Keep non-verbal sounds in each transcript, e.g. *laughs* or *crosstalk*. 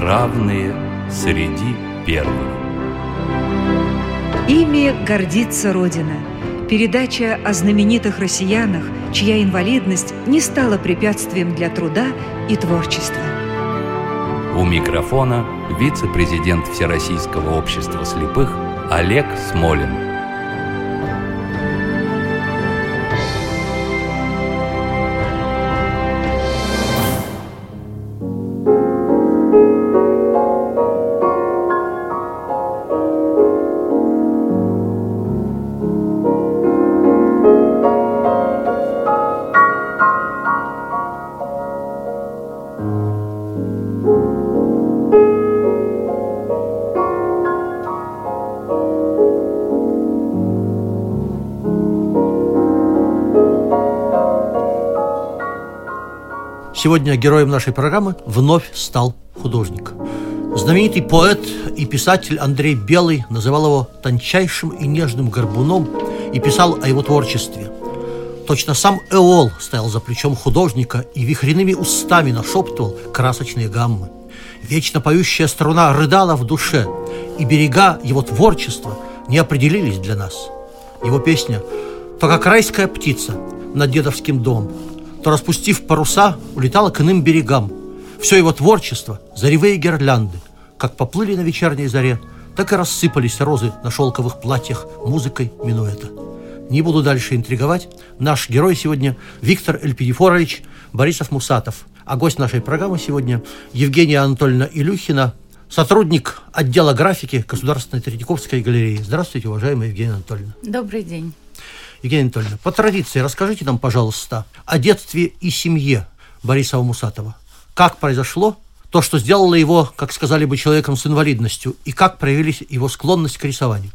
равные среди первых. Ими гордится Родина. Передача о знаменитых россиянах, чья инвалидность не стала препятствием для труда и творчества. У микрофона вице-президент Всероссийского общества слепых Олег Смолин. Сегодня героем нашей программы вновь стал художник. Знаменитый поэт и писатель Андрей Белый называл его тончайшим и нежным горбуном и писал о его творчестве. Точно сам Эол стоял за плечом художника и вихряными устами нашептывал красочные гаммы. Вечно поющая струна рыдала в душе, и берега его творчества не определились для нас. Его песня «То как райская птица над дедовским домом» то, распустив паруса, улетала к иным берегам. Все его творчество – заревые гирлянды. Как поплыли на вечерней заре, так и рассыпались розы на шелковых платьях музыкой минуэта. Не буду дальше интриговать. Наш герой сегодня Виктор Эльпидифорович Борисов Мусатов. А гость нашей программы сегодня Евгения Анатольевна Илюхина, сотрудник отдела графики Государственной Третьяковской галереи. Здравствуйте, уважаемая Евгения Анатольевна. Добрый день. Евгения Анатольевна, по традиции расскажите нам, пожалуйста, о детстве и семье Бориса Мусатова. Как произошло то, что сделало его, как сказали бы, человеком с инвалидностью, и как проявились его склонность к рисованию?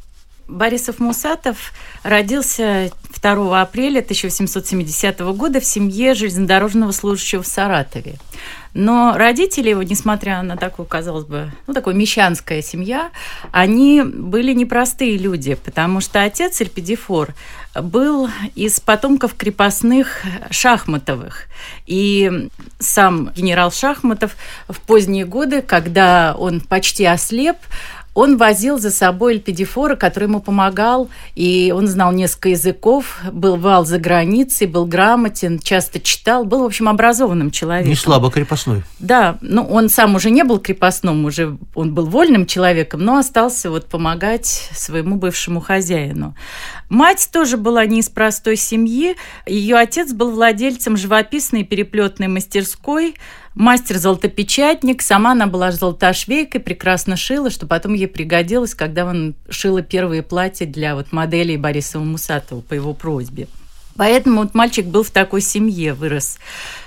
Борисов Мусатов родился 2 апреля 1870 года в семье железнодорожного служащего в Саратове. Но родители его, несмотря на такую, казалось бы, ну, такую мещанская семья, они были непростые люди, потому что отец Эльпидифор был из потомков крепостных Шахматовых. И сам генерал Шахматов в поздние годы, когда он почти ослеп, он возил за собой Эльпидифора, который ему помогал, и он знал несколько языков, бывал за границей, был грамотен, часто читал, был, в общем, образованным человеком. Не слабо крепостной. Да, ну он сам уже не был крепостным, уже он был вольным человеком, но остался вот помогать своему бывшему хозяину. Мать тоже была не из простой семьи. Ее отец был владельцем живописной переплетной мастерской, мастер-золотопечатник. Сама она была золотошвейкой, прекрасно шила, что потом ей пригодилось, когда он шила первые платья для вот моделей Борисова Мусатова по его просьбе. Поэтому вот мальчик был в такой семье, вырос.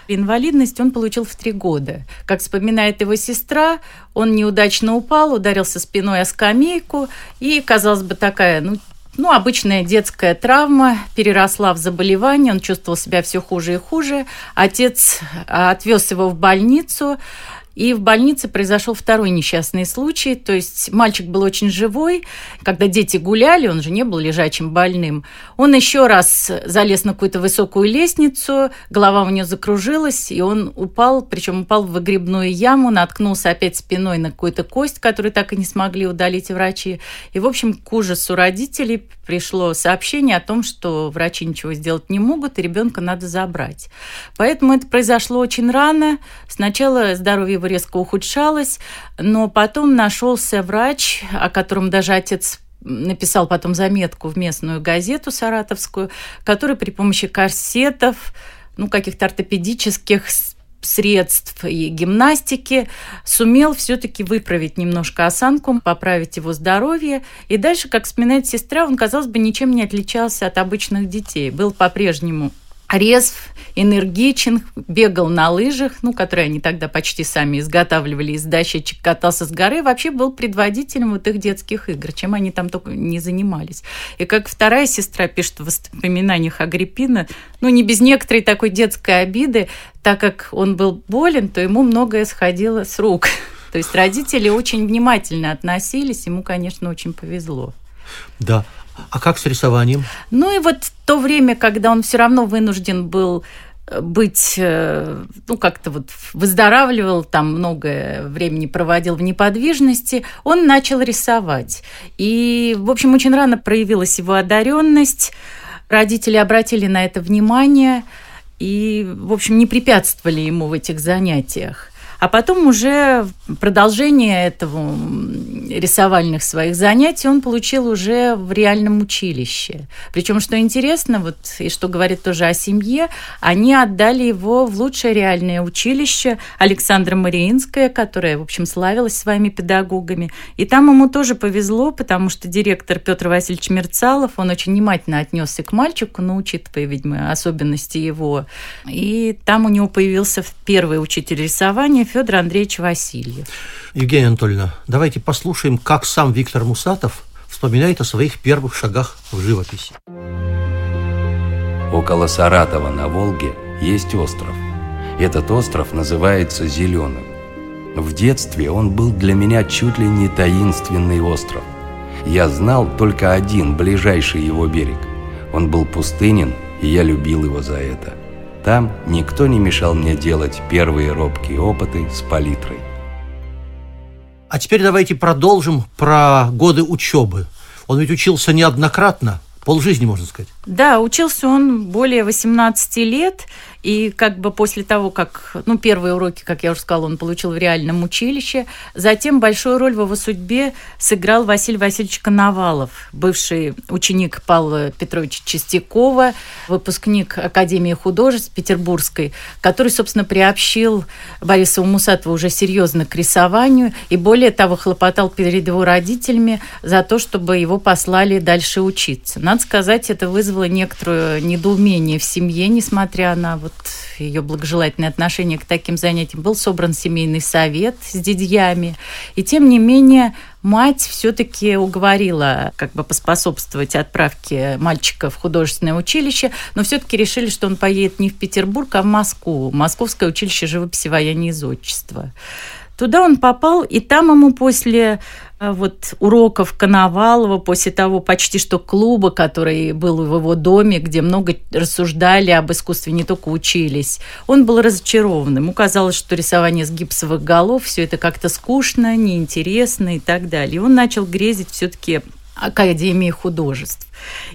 Инвалидность он получил в три года. Как вспоминает его сестра, он неудачно упал, ударился спиной о скамейку, и, казалось бы, такая, ну, ну, обычная детская травма переросла в заболевание, он чувствовал себя все хуже и хуже. Отец а, отвез его в больницу, и в больнице произошел второй несчастный случай. То есть мальчик был очень живой. Когда дети гуляли, он же не был лежачим больным. Он еще раз залез на какую-то высокую лестницу, голова у него закружилась, и он упал, причем упал в выгребную яму, наткнулся опять спиной на какую-то кость, которую так и не смогли удалить врачи. И, в общем, к ужасу родителей пришло сообщение о том, что врачи ничего сделать не могут, и ребенка надо забрать. Поэтому это произошло очень рано. Сначала здоровье его резко ухудшалось, но потом нашелся врач, о котором даже отец написал потом заметку в местную газету саратовскую, который при помощи корсетов, ну, каких-то ортопедических средств и гимнастики сумел все-таки выправить немножко осанку, поправить его здоровье. И дальше, как вспоминает сестра, он, казалось бы, ничем не отличался от обычных детей. Был по-прежнему резв, энергичен, бегал на лыжах, ну, которые они тогда почти сами изготавливали из дощечек, катался с горы, вообще был предводителем вот их детских игр, чем они там только не занимались. И как вторая сестра пишет в воспоминаниях Агриппина, ну, не без некоторой такой детской обиды, так как он был болен, то ему многое сходило с рук. *laughs* То есть родители очень внимательно относились, ему, конечно, очень повезло. Да. А как с рисованием? Ну и вот то время, когда он все равно вынужден был быть, э, ну, как-то вот выздоравливал, там много времени проводил в неподвижности, он начал рисовать. И, в общем, очень рано проявилась его одаренность. Родители обратили на это внимание и, в общем, не препятствовали ему в этих занятиях. А потом уже продолжение этого рисовальных своих занятий он получил уже в реальном училище. Причем, что интересно, вот и что говорит тоже о семье, они отдали его в лучшее реальное училище Александра Мариинское, которое, в общем, славилось своими педагогами. И там ему тоже повезло, потому что директор Петр Васильевич Мерцалов, он очень внимательно отнесся к мальчику, но учитывая, видимо, особенности его. И там у него появился первый учитель рисования Федор Андреевич Васильев. Евгения Анатольевна, давайте послушаем, как сам Виктор Мусатов вспоминает о своих первых шагах в живописи. Около Саратова на Волге есть остров. Этот остров называется Зеленым. В детстве он был для меня чуть ли не таинственный остров. Я знал только один, ближайший его берег. Он был пустынен, и я любил его за это – там никто не мешал мне делать первые робкие опыты с палитрой. А теперь давайте продолжим про годы учебы. Он ведь учился неоднократно, полжизни, можно сказать. Да, учился он более 18 лет, и как бы после того, как, ну, первые уроки, как я уже сказала, он получил в реальном училище, затем большую роль в его судьбе сыграл Василий Васильевич Коновалов, бывший ученик Павла Петровича Чистякова, выпускник Академии художеств Петербургской, который, собственно, приобщил Бориса Умусатова уже серьезно к рисованию и, более того, хлопотал перед его родителями за то, чтобы его послали дальше учиться. Надо сказать, это вызвало некоторое недоумение в семье, несмотря на вот ее благожелательное отношение к таким занятиям, был собран семейный совет с дядьями. И тем не менее мать все-таки уговорила как бы поспособствовать отправке мальчика в художественное училище, но все-таки решили, что он поедет не в Петербург, а в Москву, Московское училище живописи, вояния и зодчества. Туда он попал, и там ему после вот уроков Коновалова, после того почти что клуба, который был в его доме, где много рассуждали об искусстве, не только учились, он был разочарован. Ему казалось, что рисование с гипсовых голов, все это как-то скучно, неинтересно и так далее. И он начал грезить все-таки Академии художеств.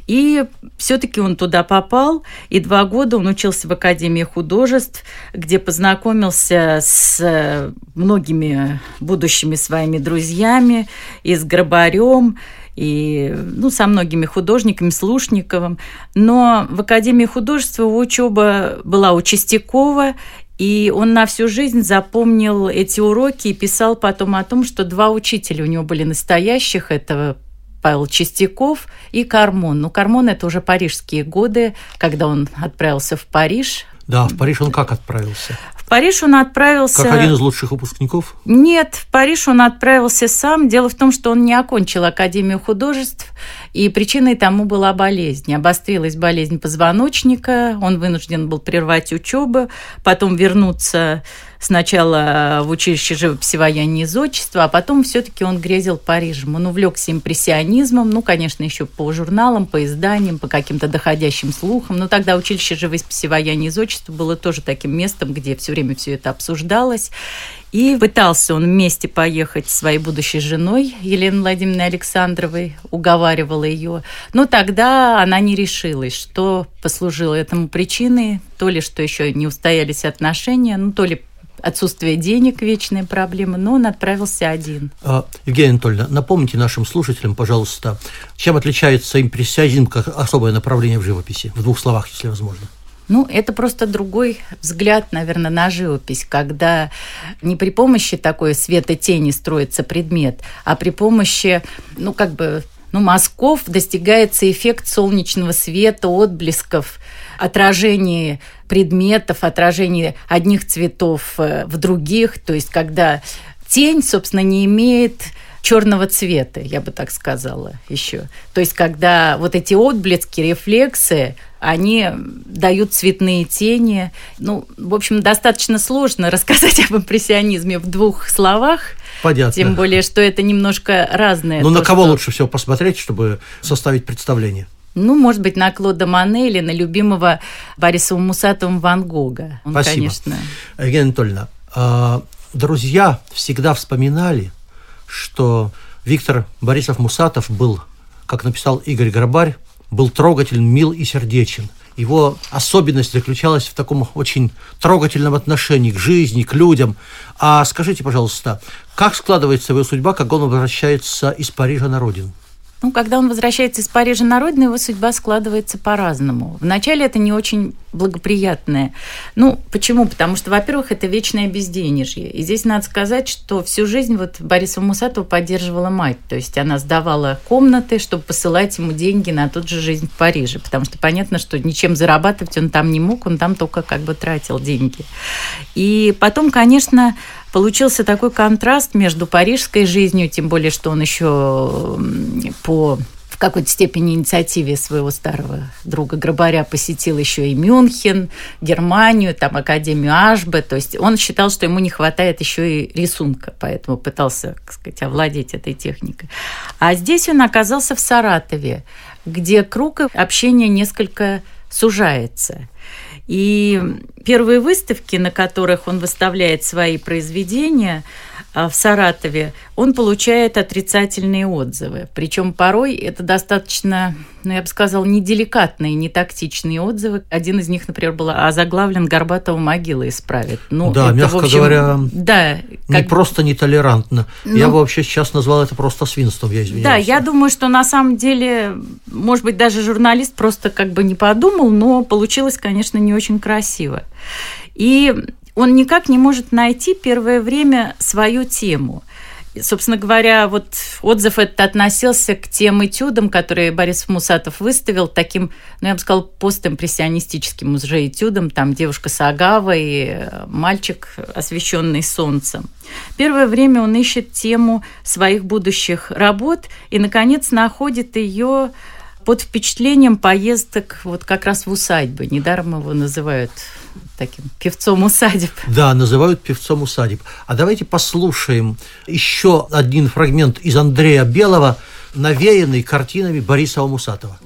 И все-таки он туда попал, и два года он учился в Академии художеств, где познакомился с многими будущими своими друзьями, и с Грабарем, и ну, со многими художниками, Слушниковым. Но в Академии художества его учеба была у Чистякова, и он на всю жизнь запомнил эти уроки и писал потом о том, что два учителя у него были настоящих. Это Павел Чистяков и Кармон. Ну, Кармон – это уже парижские годы, когда он отправился в Париж. Да, в Париж он как отправился? В Париж он отправился... Как один из лучших выпускников? Нет, в Париж он отправился сам. Дело в том, что он не окончил Академию художеств, и причиной тому была болезнь. Обострилась болезнь позвоночника, он вынужден был прервать учебу, потом вернуться сначала в училище живописи вояния изотчества, а потом все-таки он грезил Парижем. Он увлекся импрессионизмом, ну, конечно, еще по журналам, по изданиям, по каким-то доходящим слухам. Но тогда училище живописи вояния изотчества было тоже таким местом, где все время все это обсуждалось. И пытался он вместе поехать своей будущей женой Еленой Владимировной Александровой, уговаривала ее. Но тогда она не решилась, что послужило этому причиной. То ли, что еще не устоялись отношения, ну, то ли отсутствие денег, вечная проблема, но он отправился один. А, Евгения Анатольевна, напомните нашим слушателям, пожалуйста, чем отличается импрессионизм как особое направление в живописи? В двух словах, если возможно. Ну, это просто другой взгляд, наверное, на живопись, когда не при помощи такой света тени строится предмет, а при помощи, ну, как бы, ну, мазков достигается эффект солнечного света, отблесков, отражение предметов, отражение одних цветов э, в других, то есть когда тень, собственно, не имеет черного цвета, я бы так сказала еще. То есть, когда вот эти отблески, рефлексы, они дают цветные тени. Ну, в общем, достаточно сложно *laughs* рассказать об импрессионизме в двух словах. Понятно. Тем более, что это немножко разное. Ну, на кого что... лучше всего посмотреть, чтобы составить представление? Ну, может быть, на Клода Мане или на любимого Борисова Мусатова Ван Гога. Он, Спасибо. конечно... Евгения Анатольевна, а, друзья всегда вспоминали, что Виктор Борисов Мусатов был, как написал Игорь Грабарь, был трогателен, мил и сердечен. Его особенность заключалась в таком очень трогательном отношении к жизни, к людям. А скажите, пожалуйста, как складывается его судьба, как он возвращается из Парижа на родину? Ну, когда он возвращается из Парижа на родину, его судьба складывается по-разному. Вначале это не очень благоприятное. Ну, почему? Потому что, во-первых, это вечное безденежье. И здесь надо сказать, что всю жизнь вот Бориса Мусатова поддерживала мать. То есть она сдавала комнаты, чтобы посылать ему деньги на тот же жизнь в Париже. Потому что понятно, что ничем зарабатывать он там не мог, он там только как бы тратил деньги. И потом, конечно, получился такой контраст между парижской жизнью, тем более, что он еще по в какой-то степени инициативе своего старого друга Грабаря посетил еще и Мюнхен, Германию, там Академию Ашбе. То есть он считал, что ему не хватает еще и рисунка, поэтому пытался, так сказать, овладеть этой техникой. А здесь он оказался в Саратове, где круг общения несколько сужается. И первые выставки, на которых он выставляет свои произведения в Саратове, он получает отрицательные отзывы. Причем порой это достаточно, ну, я бы сказала, неделикатные, не тактичные отзывы. Один из них, например, был озаглавлен «Горбатого могила исправит». Ну, да, это, мягко общем, говоря, да, как... не просто нетолерантно. Ну, я бы вообще сейчас назвал это просто свинством, я извиняюсь. Да, я думаю, что на самом деле, может быть, даже журналист просто как бы не подумал, но получилось, конечно, не очень красиво. И он никак не может найти первое время свою тему. Собственно говоря, вот отзыв этот относился к тем этюдам, которые Борис Мусатов выставил, таким, ну, я бы сказала, постимпрессионистическим уже этюдом, там девушка с агавой, мальчик, освещенный солнцем. Первое время он ищет тему своих будущих работ и, наконец, находит ее под впечатлением поездок вот как раз в усадьбы. Недаром его называют таким певцом усадеб. Да, называют певцом усадеб. А давайте послушаем еще один фрагмент из Андрея Белого, навеянный картинами Бориса Мусатова.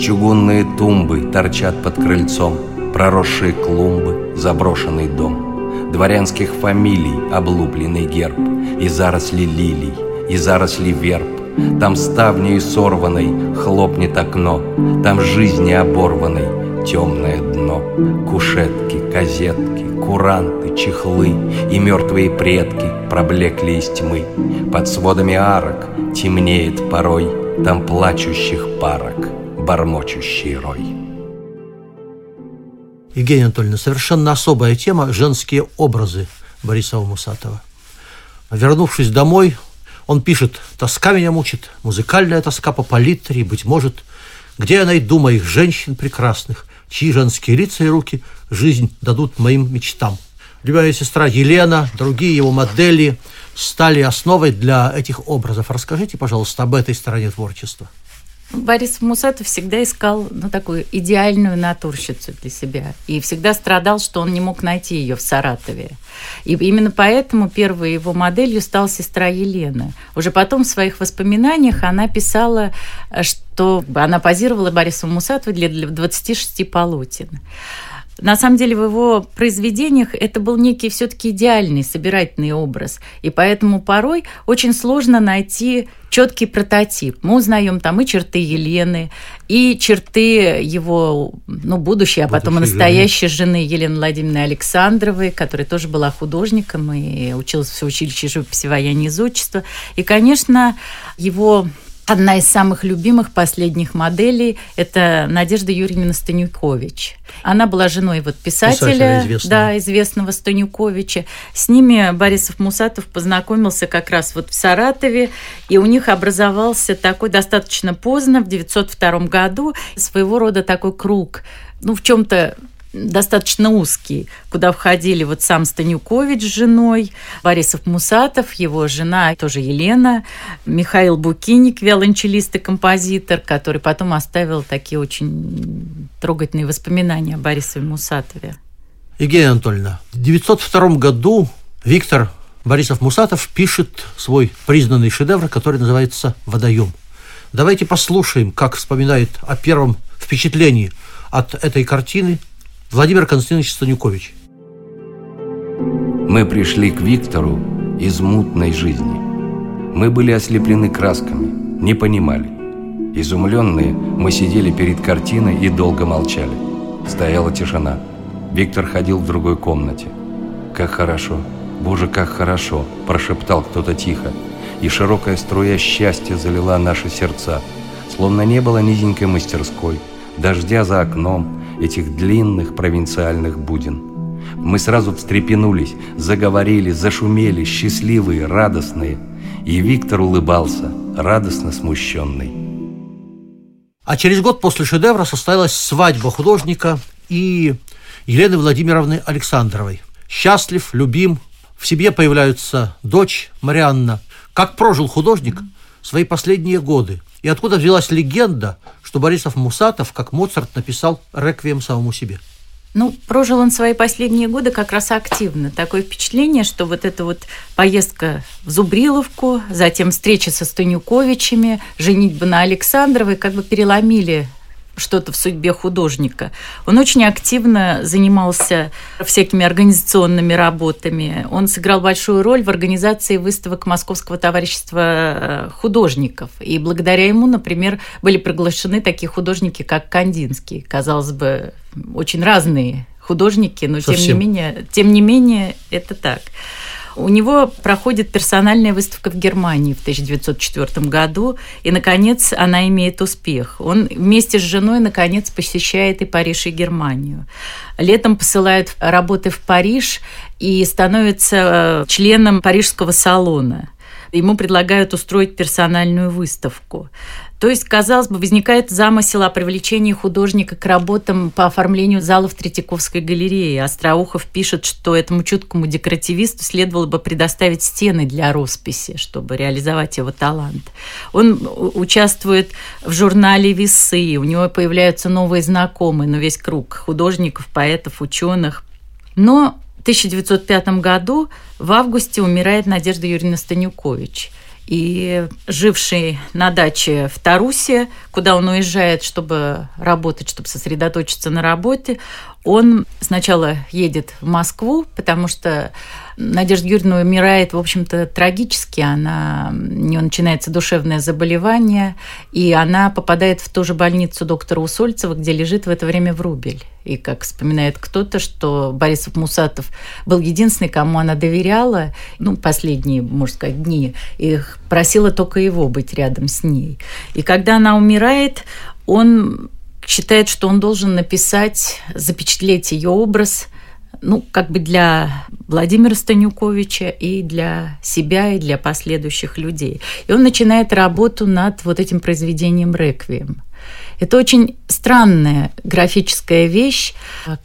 Чугунные тумбы торчат под крыльцом, проросшие клумбы, заброшенный дом. Дворянских фамилий облупленный герб, и заросли лилий, и заросли верб, там ставней сорванной хлопнет окно, Там жизни оборванной темное дно. Кушетки, козетки, куранты, чехлы И мертвые предки проблекли из тьмы. Под сводами арок темнеет порой Там плачущих парок, бормочущий рой. Евгения Анатольевна, совершенно особая тема – женские образы Бориса Мусатова. Вернувшись домой, он пишет, тоска меня мучит, музыкальная тоска по палитре, быть может, где я найду моих женщин прекрасных, чьи женские лица и руки жизнь дадут моим мечтам. Любая сестра Елена, другие его модели стали основой для этих образов. Расскажите, пожалуйста, об этой стороне творчества. Борис Мусатов всегда искал ну, такую идеальную натурщицу для себя. И всегда страдал, что он не мог найти ее в Саратове. И именно поэтому первой его моделью стала сестра Елена. Уже потом в своих воспоминаниях она писала, что она позировала Борису Мусатову для 26 полотен. На самом деле в его произведениях это был некий все-таки идеальный собирательный образ, и поэтому порой очень сложно найти четкий прототип. Мы узнаем там и черты Елены, и черты его, ну, будущей, а потом и настоящей жены Елены Владимировны Александровой, которая тоже была художником и училась в училище живописи военного изучества. И, конечно, его Одна из самых любимых последних моделей – это Надежда Юрьевна Станюкович. Она была женой вот писателя, писателя известного. да, известного Станюковича. С ними Борисов Мусатов познакомился как раз вот в Саратове, и у них образовался такой достаточно поздно, в 902 году, своего рода такой круг, ну, в чем-то достаточно узкий, куда входили вот сам Станюкович с женой, Борисов Мусатов, его жена, тоже Елена, Михаил Букиник, виолончелист и композитор, который потом оставил такие очень трогательные воспоминания о Борисове Мусатове. Евгения Анатольевна, в 1902 году Виктор Борисов Мусатов пишет свой признанный шедевр, который называется «Водоем». Давайте послушаем, как вспоминает о первом впечатлении от этой картины Владимир Константинович Станюкович. Мы пришли к Виктору из мутной жизни. Мы были ослеплены красками, не понимали. Изумленные, мы сидели перед картиной и долго молчали. Стояла тишина. Виктор ходил в другой комнате. «Как хорошо! Боже, как хорошо!» – прошептал кто-то тихо. И широкая струя счастья залила наши сердца. Словно не было низенькой мастерской, дождя за окном, этих длинных провинциальных будин. Мы сразу встрепенулись, заговорили, зашумели, счастливые, радостные. И Виктор улыбался, радостно смущенный. А через год после шедевра состоялась свадьба художника и Елены Владимировны Александровой. Счастлив, любим, в себе появляются дочь Марианна. Как прожил художник свои последние годы? И откуда взялась легенда, что Борисов Мусатов, как Моцарт, написал реквием самому себе? Ну, прожил он свои последние годы как раз активно. Такое впечатление, что вот эта вот поездка в Зубриловку, затем встреча со Станюковичами, женитьба на Александровой как бы переломили что-то в судьбе художника. Он очень активно занимался всякими организационными работами. Он сыграл большую роль в организации выставок Московского товарищества э, художников. И благодаря ему, например, были приглашены такие художники, как Кандинский. Казалось бы, очень разные художники, но Совсем. тем не менее, тем не менее это так. У него проходит персональная выставка в Германии в 1904 году, и, наконец, она имеет успех. Он вместе с женой, наконец, посещает и Париж, и Германию. Летом посылают работы в Париж и становится э, членом Парижского салона. Ему предлагают устроить персональную выставку. То есть, казалось бы, возникает замысел о привлечении художника к работам по оформлению залов Третьяковской галереи. Остроухов пишет, что этому чуткому декоративисту следовало бы предоставить стены для росписи, чтобы реализовать его талант. Он участвует в журнале «Весы», у него появляются новые знакомые, но весь круг художников, поэтов, ученых. Но 1905 году в августе умирает Надежда Юрьевна Станюкович – и живший на даче в Тарусе, куда он уезжает, чтобы работать, чтобы сосредоточиться на работе, он сначала едет в Москву, потому что Надежда Юрьевна умирает, в общем-то, трагически. Она, у нее начинается душевное заболевание, и она попадает в ту же больницу доктора Усольцева, где лежит в это время Врубель. И как вспоминает кто-то, что Борисов Мусатов был единственный, кому она доверяла, ну, последние, можно сказать, дни, и просила только его быть рядом с ней. И когда она умирает, он считает, что он должен написать, запечатлеть ее образ – ну, как бы для Владимира Станюковича и для себя, и для последующих людей. И он начинает работу над вот этим произведением «Реквием». Это очень странная графическая вещь,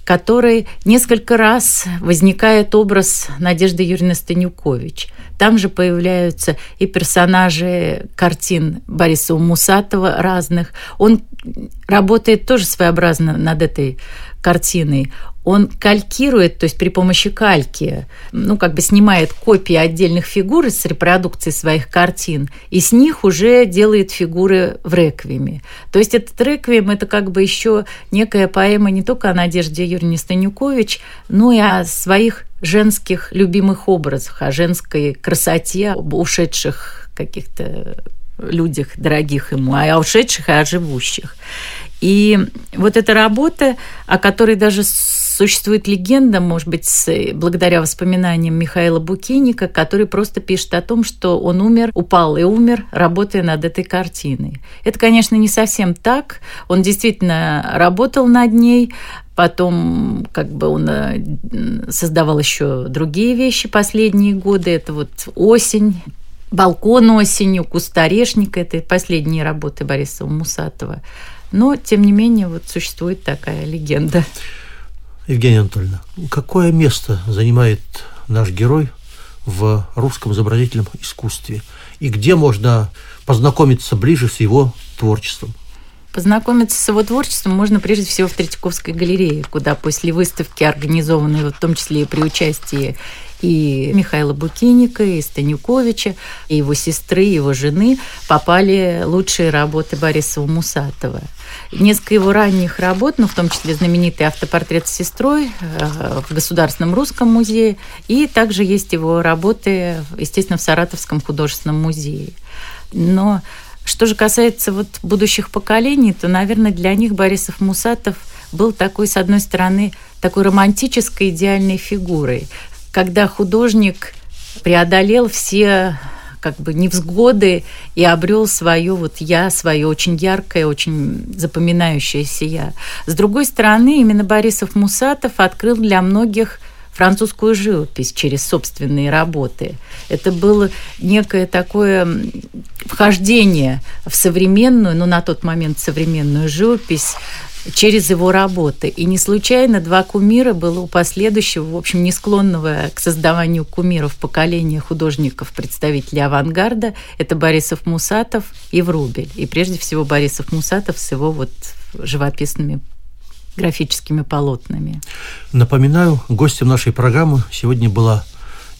которой несколько раз возникает образ Надежды Юрьевны Станюкович. Там же появляются и персонажи картин Бориса Мусатова разных. Он работает тоже своеобразно над этой картиной он калькирует, то есть при помощи кальки, ну, как бы снимает копии отдельных фигур из репродукции своих картин, и с них уже делает фигуры в реквиеме. То есть этот реквием – это как бы еще некая поэма не только о Надежде Юрьевне Станюкович, но и о своих женских любимых образах, о женской красоте, об ушедших каких-то людях, дорогих ему, а о ушедших и о живущих. И вот эта работа, о которой даже Существует легенда, может быть, благодаря воспоминаниям Михаила Букиника, который просто пишет о том, что он умер, упал и умер, работая над этой картиной. Это, конечно, не совсем так. Он действительно работал над ней, Потом как бы он э, создавал еще другие вещи последние годы. Это вот осень, балкон осенью, куст орешника. Это последние работы Бориса Мусатова. Но, тем не менее, вот существует такая легенда. Евгения Анатольевна, какое место занимает наш герой в русском изобразительном искусстве? И где можно познакомиться ближе с его творчеством? Познакомиться с его творчеством можно прежде всего в Третьяковской галерее, куда после выставки, организованной в том числе и при участии и Михаила Букиника, и Станюковича, и его сестры, и его жены попали лучшие работы Борисова Мусатова. Несколько его ранних работ, ну, в том числе знаменитый автопортрет с сестрой э, в Государственном русском музее, и также есть его работы, естественно, в Саратовском художественном музее. Но что же касается вот будущих поколений, то, наверное, для них Борисов Мусатов был такой, с одной стороны, такой романтической идеальной фигурой, когда художник преодолел все как бы невзгоды и обрел свое вот я, свое очень яркое, очень запоминающееся я. С другой стороны, именно Борисов Мусатов открыл для многих французскую живопись через собственные работы. Это было некое такое вхождение в современную, ну на тот момент современную живопись через его работы. И не случайно два кумира было у последующего, в общем, не склонного к создаванию кумиров поколения художников, представителей авангарда. Это Борисов Мусатов и Врубель. И прежде всего Борисов Мусатов с его вот живописными графическими полотнами. Напоминаю, гостем нашей программы сегодня была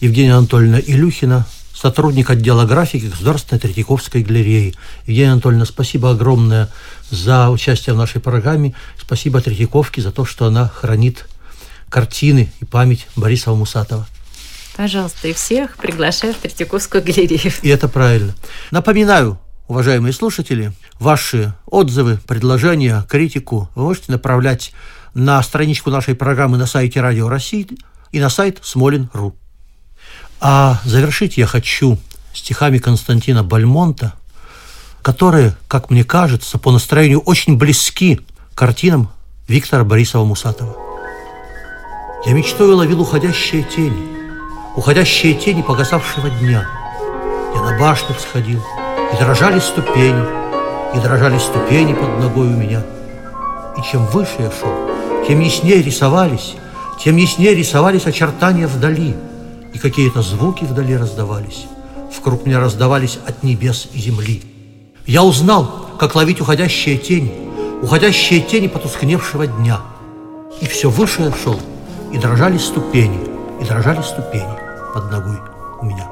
Евгения Анатольевна Илюхина, сотрудник отдела графики Государственной Третьяковской галереи. Евгения Анатольевна, спасибо огромное за участие в нашей программе. Спасибо Третьяковке за то, что она хранит картины и память Бориса Мусатова. Пожалуйста, и всех приглашаю в Третьяковскую галерею. И это правильно. Напоминаю, уважаемые слушатели, ваши отзывы, предложения, критику вы можете направлять на страничку нашей программы на сайте Радио России и на сайт Смолин.ру. А завершить я хочу стихами Константина Бальмонта, которые, как мне кажется, по настроению очень близки картинам Виктора Борисова Мусатова. Я мечтой ловил уходящие тени, уходящие тени погасавшего дня. Я на башню всходил, и дрожали ступени, и дрожали ступени под ногой у меня. И чем выше я шел, тем яснее рисовались, тем яснее рисовались очертания вдали, и какие-то звуки вдали раздавались. Вокруг меня раздавались от небес и земли – я узнал, как ловить уходящие тени, уходящие тени потускневшего дня. И все выше я шел, и дрожали ступени, и дрожали ступени под ногой у меня.